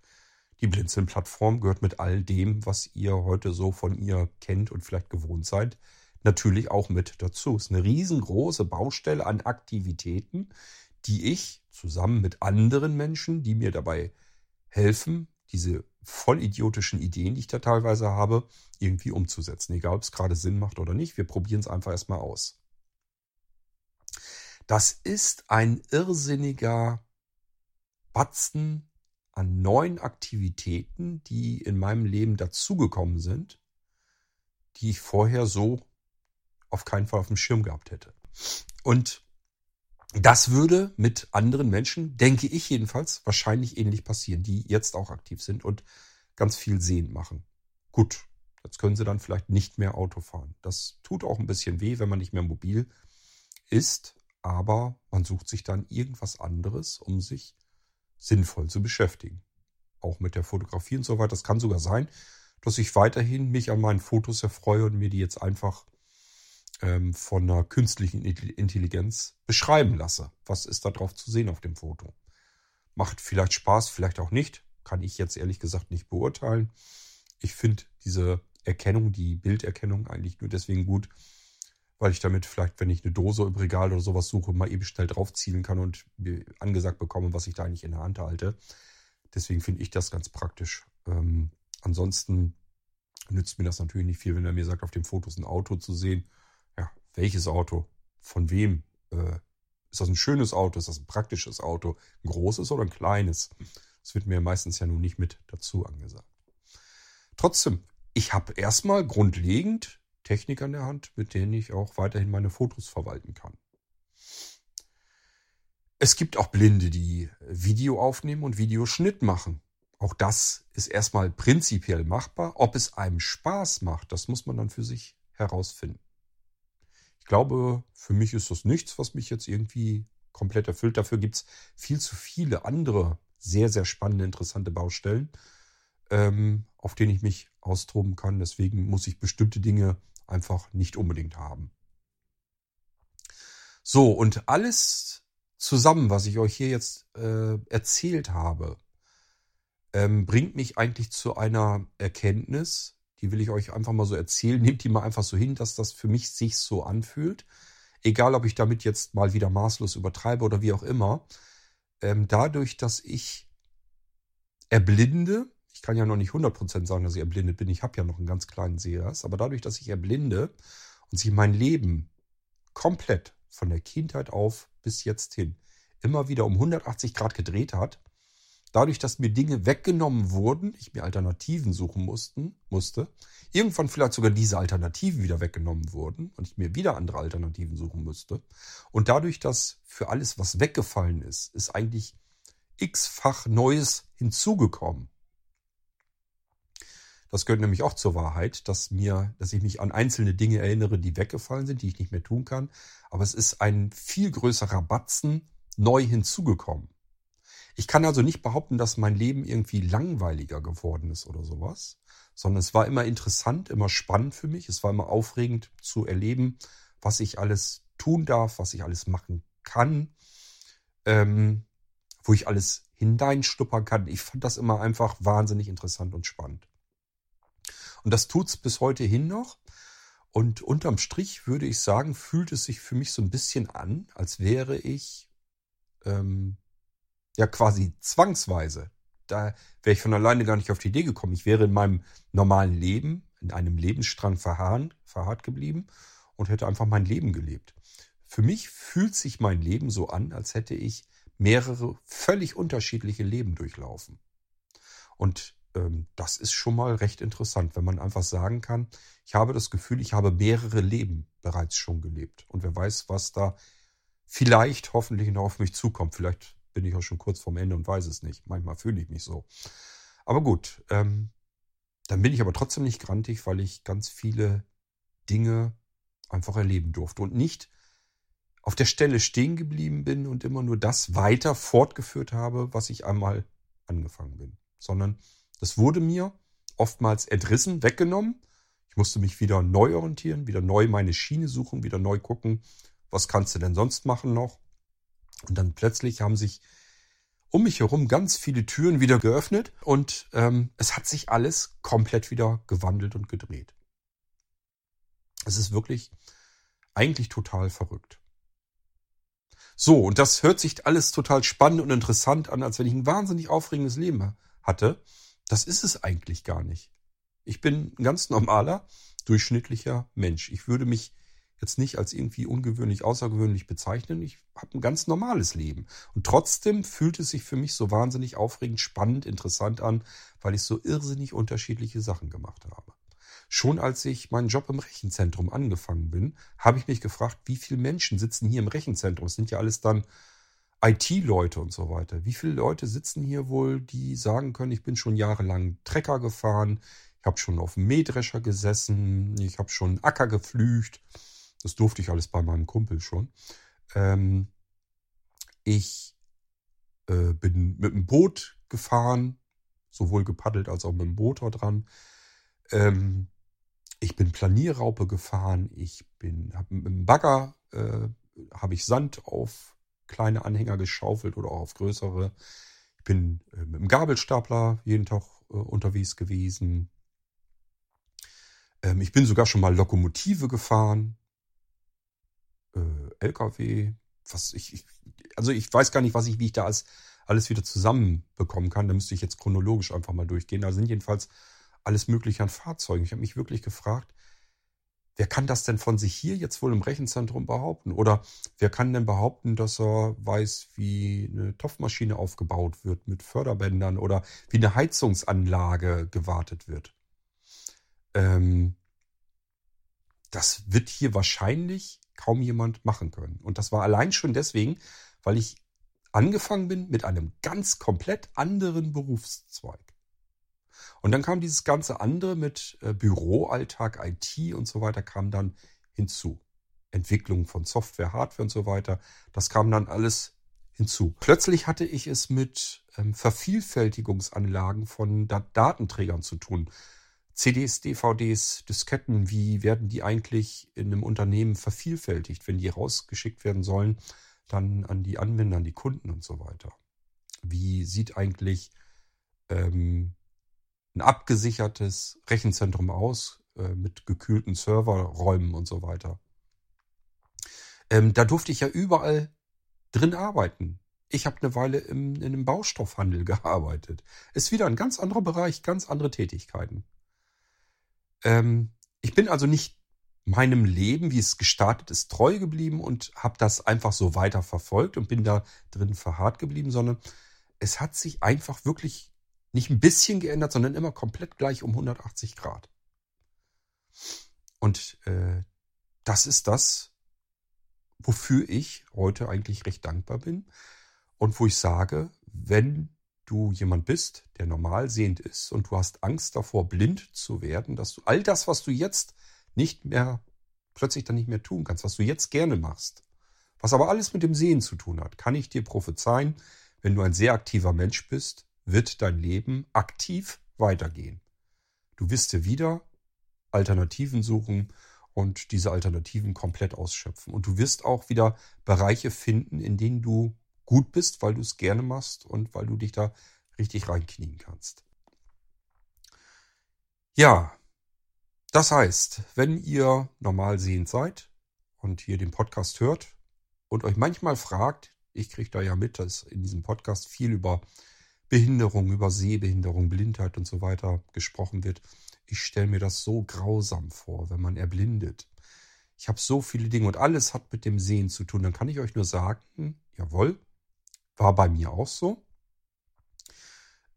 Die Blinzeln-Plattform gehört mit all dem, was ihr heute so von ihr kennt und vielleicht gewohnt seid, natürlich auch mit dazu. Es ist eine riesengroße Baustelle an Aktivitäten, die ich zusammen mit anderen Menschen, die mir dabei helfen, diese vollidiotischen Ideen, die ich da teilweise habe, irgendwie umzusetzen. Egal, ob es gerade Sinn macht oder nicht. Wir probieren es einfach erstmal aus. Das ist ein irrsinniger Batzen an neuen Aktivitäten, die in meinem Leben dazugekommen sind, die ich vorher so auf keinen Fall auf dem Schirm gehabt hätte. Und das würde mit anderen Menschen, denke ich jedenfalls, wahrscheinlich ähnlich passieren, die jetzt auch aktiv sind und ganz viel sehend machen. Gut, jetzt können sie dann vielleicht nicht mehr Auto fahren. Das tut auch ein bisschen weh, wenn man nicht mehr mobil ist, aber man sucht sich dann irgendwas anderes, um sich sinnvoll zu beschäftigen. Auch mit der Fotografie und so weiter. Das kann sogar sein, dass ich weiterhin mich an meinen Fotos erfreue und mir die jetzt einfach ähm, von einer künstlichen Intelligenz beschreiben lasse. Was ist da drauf zu sehen auf dem Foto? Macht vielleicht Spaß, vielleicht auch nicht. Kann ich jetzt ehrlich gesagt nicht beurteilen. Ich finde diese Erkennung, die Bilderkennung eigentlich nur deswegen gut, weil ich damit vielleicht, wenn ich eine Dose im Regal oder sowas suche, mal eben schnell draufzielen kann und angesagt bekomme, was ich da eigentlich in der Hand halte. Deswegen finde ich das ganz praktisch. Ähm, ansonsten nützt mir das natürlich nicht viel, wenn er mir sagt, auf dem Foto ist ein Auto zu sehen welches Auto, von wem, äh, ist das ein schönes Auto, ist das ein praktisches Auto, ein großes oder ein kleines? Das wird mir meistens ja nun nicht mit dazu angesagt. Trotzdem, ich habe erstmal grundlegend Technik an der Hand, mit denen ich auch weiterhin meine Fotos verwalten kann. Es gibt auch Blinde, die Video aufnehmen und Videoschnitt machen. Auch das ist erstmal prinzipiell machbar. Ob es einem Spaß macht, das muss man dann für sich herausfinden. Ich glaube, für mich ist das nichts, was mich jetzt irgendwie komplett erfüllt. Dafür gibt es viel zu viele andere sehr, sehr spannende, interessante Baustellen, ähm, auf denen ich mich austoben kann. Deswegen muss ich bestimmte Dinge einfach nicht unbedingt haben. So, und alles zusammen, was ich euch hier jetzt äh, erzählt habe, ähm, bringt mich eigentlich zu einer Erkenntnis, die will ich euch einfach mal so erzählen. Nehmt die mal einfach so hin, dass das für mich sich so anfühlt. Egal, ob ich damit jetzt mal wieder maßlos übertreibe oder wie auch immer. Ähm, dadurch, dass ich erblinde, ich kann ja noch nicht 100% sagen, dass ich erblindet bin, ich habe ja noch einen ganz kleinen Sehers, aber dadurch, dass ich erblinde und sich mein Leben komplett von der Kindheit auf bis jetzt hin immer wieder um 180 Grad gedreht hat, dadurch, dass mir Dinge weggenommen wurden, ich mir Alternativen suchen mussten, musste, irgendwann vielleicht sogar diese Alternativen wieder weggenommen wurden und ich mir wieder andere Alternativen suchen müsste. Und dadurch, dass für alles, was weggefallen ist, ist eigentlich x-fach Neues hinzugekommen. Das gehört nämlich auch zur Wahrheit, dass mir, dass ich mich an einzelne Dinge erinnere, die weggefallen sind, die ich nicht mehr tun kann. Aber es ist ein viel größerer Batzen neu hinzugekommen. Ich kann also nicht behaupten, dass mein Leben irgendwie langweiliger geworden ist oder sowas, sondern es war immer interessant, immer spannend für mich. Es war immer aufregend zu erleben, was ich alles tun darf, was ich alles machen kann, ähm, wo ich alles hineinstuppern kann. Ich fand das immer einfach wahnsinnig interessant und spannend. Und das tut's bis heute hin noch. Und unterm Strich würde ich sagen, fühlt es sich für mich so ein bisschen an, als wäre ich ähm, ja quasi zwangsweise. Da wäre ich von alleine gar nicht auf die Idee gekommen. Ich wäre in meinem normalen Leben, in einem Lebensstrang verharrt, verharrt geblieben und hätte einfach mein Leben gelebt. Für mich fühlt sich mein Leben so an, als hätte ich mehrere völlig unterschiedliche Leben durchlaufen. Und ähm, das ist schon mal recht interessant, wenn man einfach sagen kann, ich habe das Gefühl, ich habe mehrere Leben bereits schon gelebt. Und wer weiß, was da vielleicht hoffentlich noch auf mich zukommt. Vielleicht bin ich auch schon kurz vorm Ende und weiß es nicht. Manchmal fühle ich mich so. Aber gut, ähm, dann bin ich aber trotzdem nicht grantig, weil ich ganz viele Dinge einfach erleben durfte und nicht auf der Stelle stehen geblieben bin und immer nur das weiter fortgeführt habe, was ich einmal angefangen bin, sondern das wurde mir oftmals entrissen, weggenommen. Ich musste mich wieder neu orientieren, wieder neu meine Schiene suchen, wieder neu gucken, was kannst du denn sonst machen noch. Und dann plötzlich haben sich um mich herum ganz viele Türen wieder geöffnet und ähm, es hat sich alles komplett wieder gewandelt und gedreht. Es ist wirklich eigentlich total verrückt. So, und das hört sich alles total spannend und interessant an, als wenn ich ein wahnsinnig aufregendes Leben hatte. Das ist es eigentlich gar nicht. Ich bin ein ganz normaler, durchschnittlicher Mensch. Ich würde mich jetzt nicht als irgendwie ungewöhnlich, außergewöhnlich bezeichnen. Ich habe ein ganz normales Leben. Und trotzdem fühlt es sich für mich so wahnsinnig aufregend, spannend, interessant an, weil ich so irrsinnig unterschiedliche Sachen gemacht habe. Schon als ich meinen Job im Rechenzentrum angefangen bin, habe ich mich gefragt, wie viele Menschen sitzen hier im Rechenzentrum? Es sind ja alles dann IT-Leute und so weiter. Wie viele Leute sitzen hier wohl, die sagen können, ich bin schon jahrelang Trecker gefahren, ich habe schon auf dem Mähdrescher gesessen, ich habe schon Acker gepflügt. Das durfte ich alles bei meinem Kumpel schon. Ähm, ich äh, bin mit dem Boot gefahren, sowohl gepaddelt als auch mit dem Motor dran. Ähm, ich bin Planierraupe gefahren, ich bin hab mit dem Bagger äh, habe ich Sand auf kleine Anhänger geschaufelt oder auch auf größere. Ich bin äh, mit dem Gabelstapler jeden Tag äh, unterwegs gewesen. Ähm, ich bin sogar schon mal Lokomotive gefahren, LKW. Was ich, ich, also ich weiß gar nicht, was ich, wie ich da alles, alles wieder zusammenbekommen kann. Da müsste ich jetzt chronologisch einfach mal durchgehen. Da sind jedenfalls alles Mögliche an Fahrzeugen. Ich habe mich wirklich gefragt, wer kann das denn von sich hier jetzt wohl im Rechenzentrum behaupten? Oder wer kann denn behaupten, dass er weiß, wie eine Topfmaschine aufgebaut wird mit Förderbändern oder wie eine Heizungsanlage gewartet wird? Ähm, das wird hier wahrscheinlich kaum jemand machen können. Und das war allein schon deswegen, weil ich angefangen bin mit einem ganz komplett anderen Berufszweig. Und dann kam dieses ganze andere mit äh, Büroalltag, IT und so weiter, kam dann hinzu. Entwicklung von Software, Hardware und so weiter, das kam dann alles hinzu. Plötzlich hatte ich es mit ähm, Vervielfältigungsanlagen von Dat Datenträgern zu tun. CDs, DVDs, Disketten, wie werden die eigentlich in einem Unternehmen vervielfältigt, wenn die rausgeschickt werden sollen, dann an die Anwender, an die Kunden und so weiter. Wie sieht eigentlich ähm, ein abgesichertes Rechenzentrum aus äh, mit gekühlten Serverräumen und so weiter. Ähm, da durfte ich ja überall drin arbeiten. Ich habe eine Weile im, in einem Baustoffhandel gearbeitet. Ist wieder ein ganz anderer Bereich, ganz andere Tätigkeiten. Ähm, ich bin also nicht meinem Leben, wie es gestartet ist, treu geblieben und habe das einfach so weiter verfolgt und bin da drin verharrt geblieben, sondern es hat sich einfach wirklich nicht ein bisschen geändert, sondern immer komplett gleich um 180 Grad. Und äh, das ist das, wofür ich heute eigentlich recht dankbar bin und wo ich sage, wenn du jemand bist, der normal sehend ist und du hast Angst davor, blind zu werden, dass du all das, was du jetzt nicht mehr, plötzlich dann nicht mehr tun kannst, was du jetzt gerne machst, was aber alles mit dem Sehen zu tun hat, kann ich dir prophezeien, wenn du ein sehr aktiver Mensch bist, wird dein Leben aktiv weitergehen. Du wirst dir wieder Alternativen suchen und diese Alternativen komplett ausschöpfen. Und du wirst auch wieder Bereiche finden, in denen du gut bist, weil du es gerne machst und weil du dich da richtig reinknien kannst. Ja, das heißt, wenn ihr normal sehend seid und hier den Podcast hört und euch manchmal fragt, ich kriege da ja mit, dass in diesem Podcast viel über Behinderung, über Sehbehinderung, Blindheit und so weiter gesprochen wird. Ich stelle mir das so grausam vor, wenn man erblindet. Ich habe so viele Dinge und alles hat mit dem Sehen zu tun. Dann kann ich euch nur sagen, jawohl, war bei mir auch so.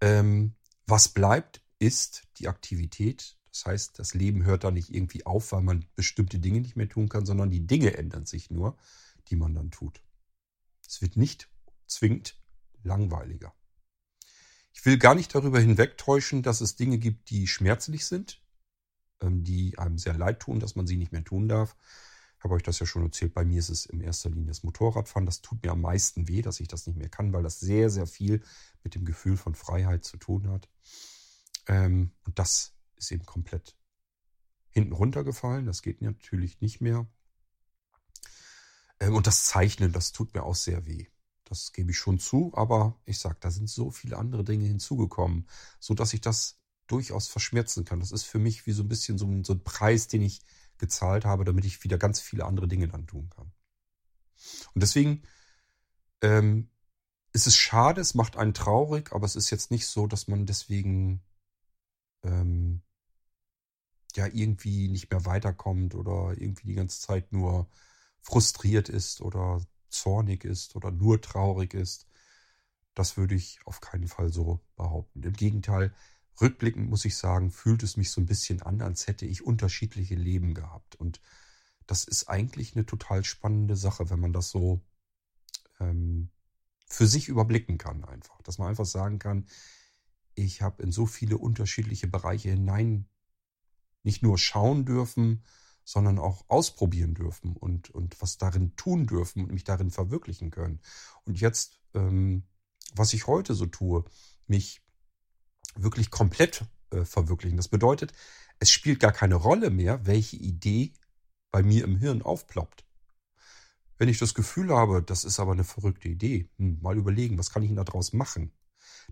Ähm, was bleibt, ist die Aktivität. Das heißt, das Leben hört da nicht irgendwie auf, weil man bestimmte Dinge nicht mehr tun kann, sondern die Dinge ändern sich nur, die man dann tut. Es wird nicht zwingend langweiliger. Ich will gar nicht darüber hinwegtäuschen, dass es Dinge gibt, die schmerzlich sind, ähm, die einem sehr leid tun, dass man sie nicht mehr tun darf. Habe euch das ja schon erzählt. Bei mir ist es in erster Linie das Motorradfahren. Das tut mir am meisten weh, dass ich das nicht mehr kann, weil das sehr, sehr viel mit dem Gefühl von Freiheit zu tun hat. Ähm, und das ist eben komplett hinten runtergefallen. Das geht natürlich nicht mehr. Ähm, und das Zeichnen, das tut mir auch sehr weh. Das gebe ich schon zu, aber ich sag, da sind so viele andere Dinge hinzugekommen, so dass ich das durchaus verschmerzen kann. Das ist für mich wie so ein bisschen so ein, so ein Preis, den ich gezahlt habe, damit ich wieder ganz viele andere Dinge dann tun kann. Und deswegen ähm, ist es schade, es macht einen traurig, aber es ist jetzt nicht so, dass man deswegen ähm, ja irgendwie nicht mehr weiterkommt oder irgendwie die ganze Zeit nur frustriert ist oder zornig ist oder nur traurig ist. Das würde ich auf keinen Fall so behaupten. Im Gegenteil, rückblickend muss ich sagen, fühlt es mich so ein bisschen an, als hätte ich unterschiedliche Leben gehabt. Und das ist eigentlich eine total spannende Sache, wenn man das so ähm, für sich überblicken kann einfach. Dass man einfach sagen kann, ich habe in so viele unterschiedliche Bereiche hinein nicht nur schauen dürfen, sondern auch ausprobieren dürfen und, und was darin tun dürfen und mich darin verwirklichen können. Und jetzt, ähm, was ich heute so tue, mich wirklich komplett äh, verwirklichen. Das bedeutet, es spielt gar keine Rolle mehr, welche Idee bei mir im Hirn aufploppt. Wenn ich das Gefühl habe, das ist aber eine verrückte Idee, hm, mal überlegen, was kann ich denn daraus machen?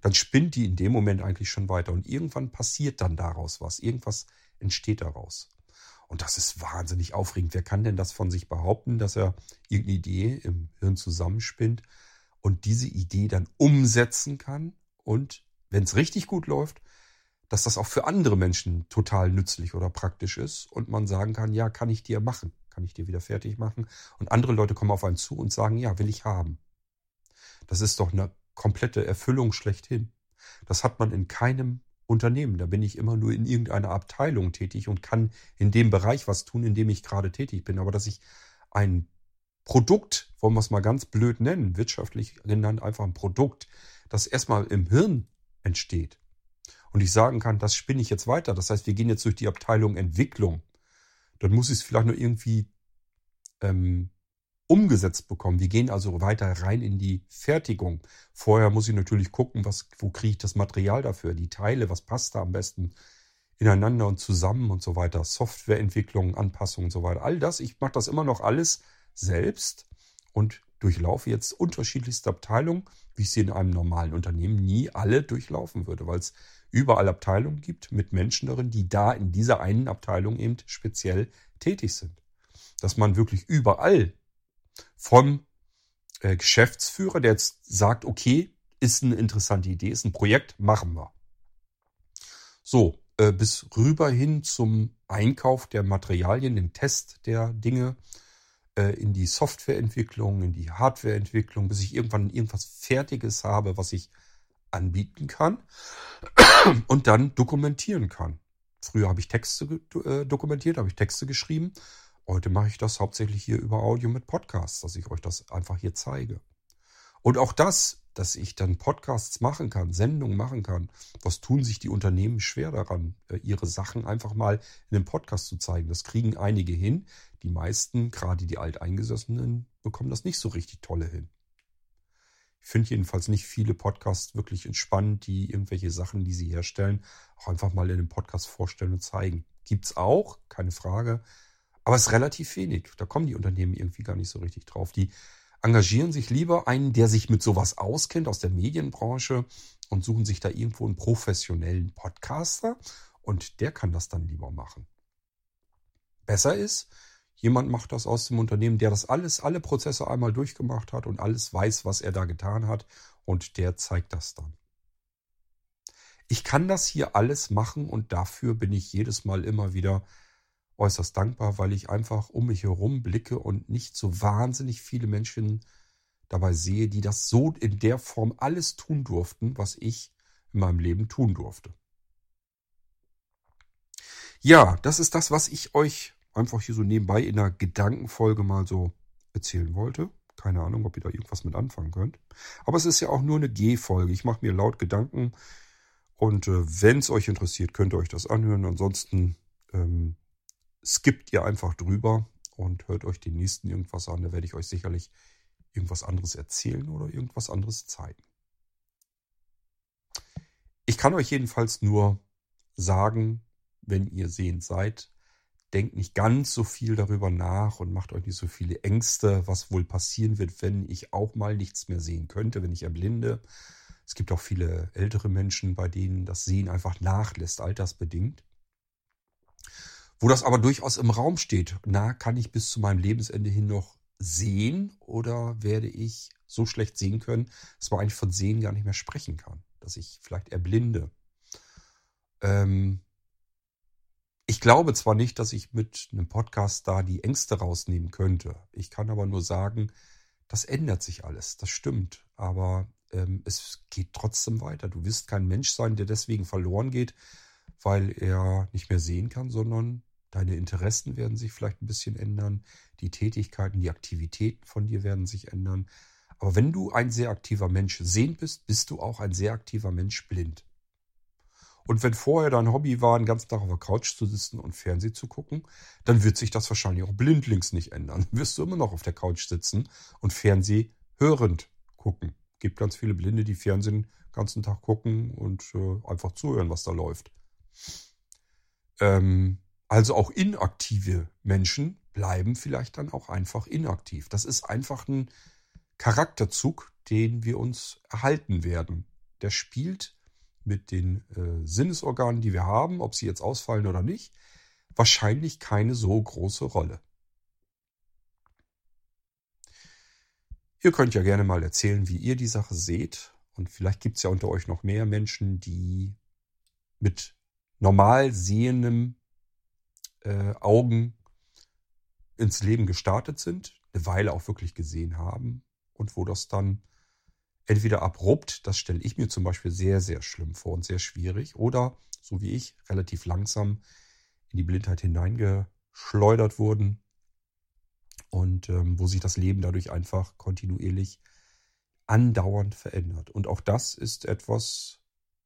Dann spinnt die in dem Moment eigentlich schon weiter und irgendwann passiert dann daraus was. Irgendwas entsteht daraus. Und das ist wahnsinnig aufregend. Wer kann denn das von sich behaupten, dass er irgendeine Idee im Hirn zusammenspinnt und diese Idee dann umsetzen kann und, wenn es richtig gut läuft, dass das auch für andere Menschen total nützlich oder praktisch ist und man sagen kann, ja, kann ich dir machen, kann ich dir wieder fertig machen. Und andere Leute kommen auf einen zu und sagen, ja, will ich haben. Das ist doch eine komplette Erfüllung schlechthin. Das hat man in keinem Unternehmen. Da bin ich immer nur in irgendeiner Abteilung tätig und kann in dem Bereich was tun, in dem ich gerade tätig bin. Aber dass ich ein Produkt, wollen wir es mal ganz blöd nennen, wirtschaftlich genannt einfach ein Produkt, das erstmal im Hirn entsteht und ich sagen kann, das spinne ich jetzt weiter. Das heißt, wir gehen jetzt durch die Abteilung Entwicklung. Dann muss ich es vielleicht nur irgendwie ähm, umgesetzt bekommen. Wir gehen also weiter rein in die Fertigung. Vorher muss ich natürlich gucken, was, wo kriege ich das Material dafür, die Teile, was passt da am besten ineinander und zusammen und so weiter. Softwareentwicklung, Anpassung und so weiter. All das, ich mache das immer noch alles selbst und durchlaufe jetzt unterschiedlichste Abteilungen, wie ich sie in einem normalen Unternehmen nie alle durchlaufen würde, weil es überall Abteilungen gibt mit Menschen darin, die da in dieser einen Abteilung eben speziell tätig sind. Dass man wirklich überall vom äh, Geschäftsführer, der jetzt sagt, okay, ist eine interessante Idee, ist ein Projekt, machen wir. So, äh, bis rüber hin zum Einkauf der Materialien, den Test der Dinge, in die Softwareentwicklung, in die Hardwareentwicklung, bis ich irgendwann irgendwas Fertiges habe, was ich anbieten kann und dann dokumentieren kann. Früher habe ich Texte äh, dokumentiert, habe ich Texte geschrieben Heute mache ich das hauptsächlich hier über Audio mit Podcasts, dass ich euch das einfach hier zeige. Und auch das, dass ich dann Podcasts machen kann, Sendungen machen kann, was tun sich die Unternehmen schwer daran, äh, ihre Sachen einfach mal in einem Podcast zu zeigen. Das kriegen einige hin. Die meisten, gerade die Alteingesessenen, bekommen das nicht so richtig tolle hin. Ich finde jedenfalls nicht viele Podcasts wirklich entspannend, die irgendwelche Sachen, die sie herstellen, auch einfach mal in einem Podcast vorstellen und zeigen. Gibt's auch, keine Frage. Aber es ist relativ wenig. Da kommen die Unternehmen irgendwie gar nicht so richtig drauf. Die engagieren sich lieber einen, der sich mit sowas auskennt aus der Medienbranche und suchen sich da irgendwo einen professionellen Podcaster und der kann das dann lieber machen. Besser ist, jemand macht das aus dem Unternehmen, der das alles, alle Prozesse einmal durchgemacht hat und alles weiß, was er da getan hat und der zeigt das dann. Ich kann das hier alles machen und dafür bin ich jedes Mal immer wieder äußerst dankbar, weil ich einfach um mich herum blicke und nicht so wahnsinnig viele Menschen dabei sehe, die das so in der Form alles tun durften, was ich in meinem Leben tun durfte. Ja, das ist das, was ich euch einfach hier so nebenbei in einer Gedankenfolge mal so erzählen wollte. Keine Ahnung, ob ihr da irgendwas mit anfangen könnt. Aber es ist ja auch nur eine G-Folge. Ich mache mir laut Gedanken und äh, wenn es euch interessiert, könnt ihr euch das anhören. Ansonsten ähm, skippt ihr einfach drüber und hört euch den nächsten irgendwas an. Da werde ich euch sicherlich irgendwas anderes erzählen oder irgendwas anderes zeigen. Ich kann euch jedenfalls nur sagen, wenn ihr sehend seid, denkt nicht ganz so viel darüber nach und macht euch nicht so viele Ängste, was wohl passieren wird, wenn ich auch mal nichts mehr sehen könnte, wenn ich erblinde. Es gibt auch viele ältere Menschen, bei denen das Sehen einfach nachlässt, altersbedingt. Wo das aber durchaus im Raum steht, na, kann ich bis zu meinem Lebensende hin noch sehen oder werde ich so schlecht sehen können, dass man eigentlich von Sehen gar nicht mehr sprechen kann, dass ich vielleicht erblinde. Ähm, ich glaube zwar nicht, dass ich mit einem Podcast da die Ängste rausnehmen könnte. Ich kann aber nur sagen, das ändert sich alles. Das stimmt. Aber ähm, es geht trotzdem weiter. Du wirst kein Mensch sein, der deswegen verloren geht, weil er nicht mehr sehen kann, sondern deine Interessen werden sich vielleicht ein bisschen ändern. Die Tätigkeiten, die Aktivitäten von dir werden sich ändern. Aber wenn du ein sehr aktiver Mensch sehen bist, bist du auch ein sehr aktiver Mensch blind. Und wenn vorher dein Hobby war, den ganzen Tag auf der Couch zu sitzen und Fernsehen zu gucken, dann wird sich das wahrscheinlich auch blindlings nicht ändern. Dann wirst du immer noch auf der Couch sitzen und Fernseh hörend gucken. Es gibt ganz viele Blinde, die Fernsehen den ganzen Tag gucken und äh, einfach zuhören, was da läuft. Ähm, also auch inaktive Menschen bleiben vielleicht dann auch einfach inaktiv. Das ist einfach ein Charakterzug, den wir uns erhalten werden. Der spielt mit den äh, Sinnesorganen, die wir haben, ob sie jetzt ausfallen oder nicht, wahrscheinlich keine so große Rolle. Ihr könnt ja gerne mal erzählen, wie ihr die Sache seht. Und vielleicht gibt es ja unter euch noch mehr Menschen, die mit normal sehendem äh, Augen ins Leben gestartet sind, eine Weile auch wirklich gesehen haben und wo das dann entweder abrupt, das stelle ich mir zum Beispiel sehr, sehr schlimm vor und sehr schwierig, oder so wie ich, relativ langsam in die Blindheit hineingeschleudert wurden und ähm, wo sich das Leben dadurch einfach kontinuierlich andauernd verändert. Und auch das ist etwas,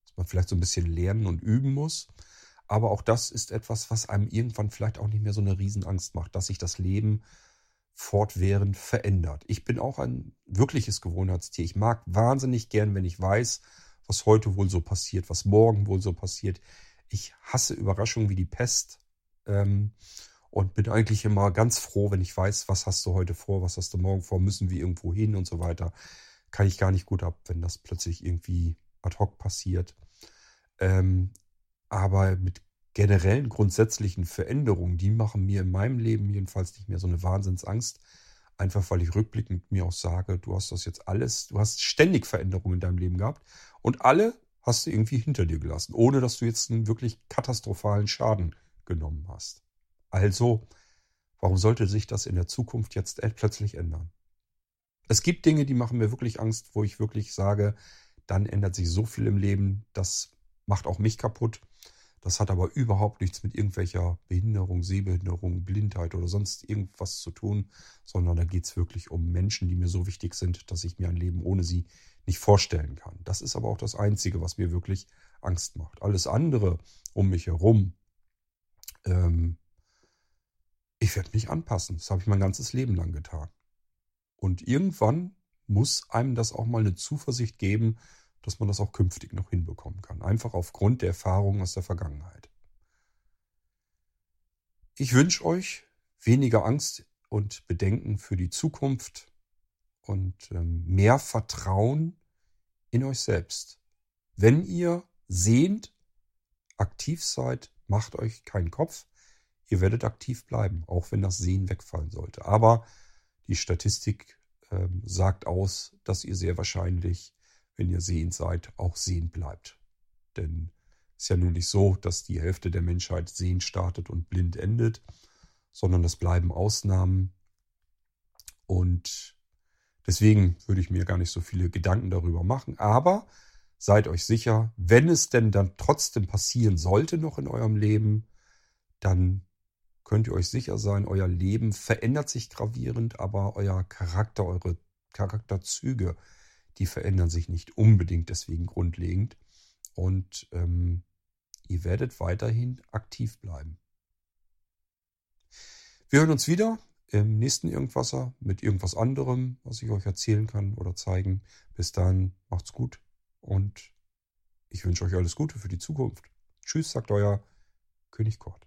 was man vielleicht so ein bisschen lernen und üben muss. Aber auch das ist etwas, was einem irgendwann vielleicht auch nicht mehr so eine Riesenangst macht, dass sich das Leben fortwährend verändert. Ich bin auch ein wirkliches Gewohnheitstier. Ich mag wahnsinnig gern, wenn ich weiß, was heute wohl so passiert, was morgen wohl so passiert. Ich hasse Überraschungen wie die Pest ähm, und bin eigentlich immer ganz froh, wenn ich weiß, was hast du heute vor, was hast du morgen vor, müssen wir irgendwo hin und so weiter. Kann ich gar nicht gut ab, wenn das plötzlich irgendwie ad hoc passiert. Ähm, aber mit generellen grundsätzlichen Veränderungen, die machen mir in meinem Leben jedenfalls nicht mehr so eine Wahnsinnsangst. Einfach weil ich rückblickend mir auch sage, du hast das jetzt alles, du hast ständig Veränderungen in deinem Leben gehabt und alle hast du irgendwie hinter dir gelassen, ohne dass du jetzt einen wirklich katastrophalen Schaden genommen hast. Also, warum sollte sich das in der Zukunft jetzt plötzlich ändern? Es gibt Dinge, die machen mir wirklich Angst, wo ich wirklich sage, dann ändert sich so viel im Leben, das macht auch mich kaputt. Das hat aber überhaupt nichts mit irgendwelcher Behinderung, Sehbehinderung, Blindheit oder sonst irgendwas zu tun, sondern da geht es wirklich um Menschen, die mir so wichtig sind, dass ich mir ein Leben ohne sie nicht vorstellen kann. Das ist aber auch das Einzige, was mir wirklich Angst macht. Alles andere um mich herum, ähm, ich werde mich anpassen. Das habe ich mein ganzes Leben lang getan. Und irgendwann muss einem das auch mal eine Zuversicht geben, dass man das auch künftig noch hinbekommen kann. Einfach aufgrund der Erfahrungen aus der Vergangenheit. Ich wünsche euch weniger Angst und Bedenken für die Zukunft und ähm, mehr Vertrauen in euch selbst. Wenn ihr sehend aktiv seid, macht euch keinen Kopf. Ihr werdet aktiv bleiben, auch wenn das Sehen wegfallen sollte. Aber die Statistik ähm, sagt aus, dass ihr sehr wahrscheinlich wenn ihr sehend seid, auch sehend bleibt. Denn es ist ja nun nicht so, dass die Hälfte der Menschheit sehend startet und blind endet, sondern es bleiben Ausnahmen. Und deswegen würde ich mir gar nicht so viele Gedanken darüber machen. Aber seid euch sicher, wenn es denn dann trotzdem passieren sollte noch in eurem Leben, dann könnt ihr euch sicher sein, euer Leben verändert sich gravierend, aber euer Charakter, eure Charakterzüge die verändern sich nicht unbedingt deswegen grundlegend. Und ähm, ihr werdet weiterhin aktiv bleiben. Wir hören uns wieder im nächsten Irgendwasser mit irgendwas anderem, was ich euch erzählen kann oder zeigen. Bis dann, macht's gut und ich wünsche euch alles Gute für die Zukunft. Tschüss, sagt euer König Kort.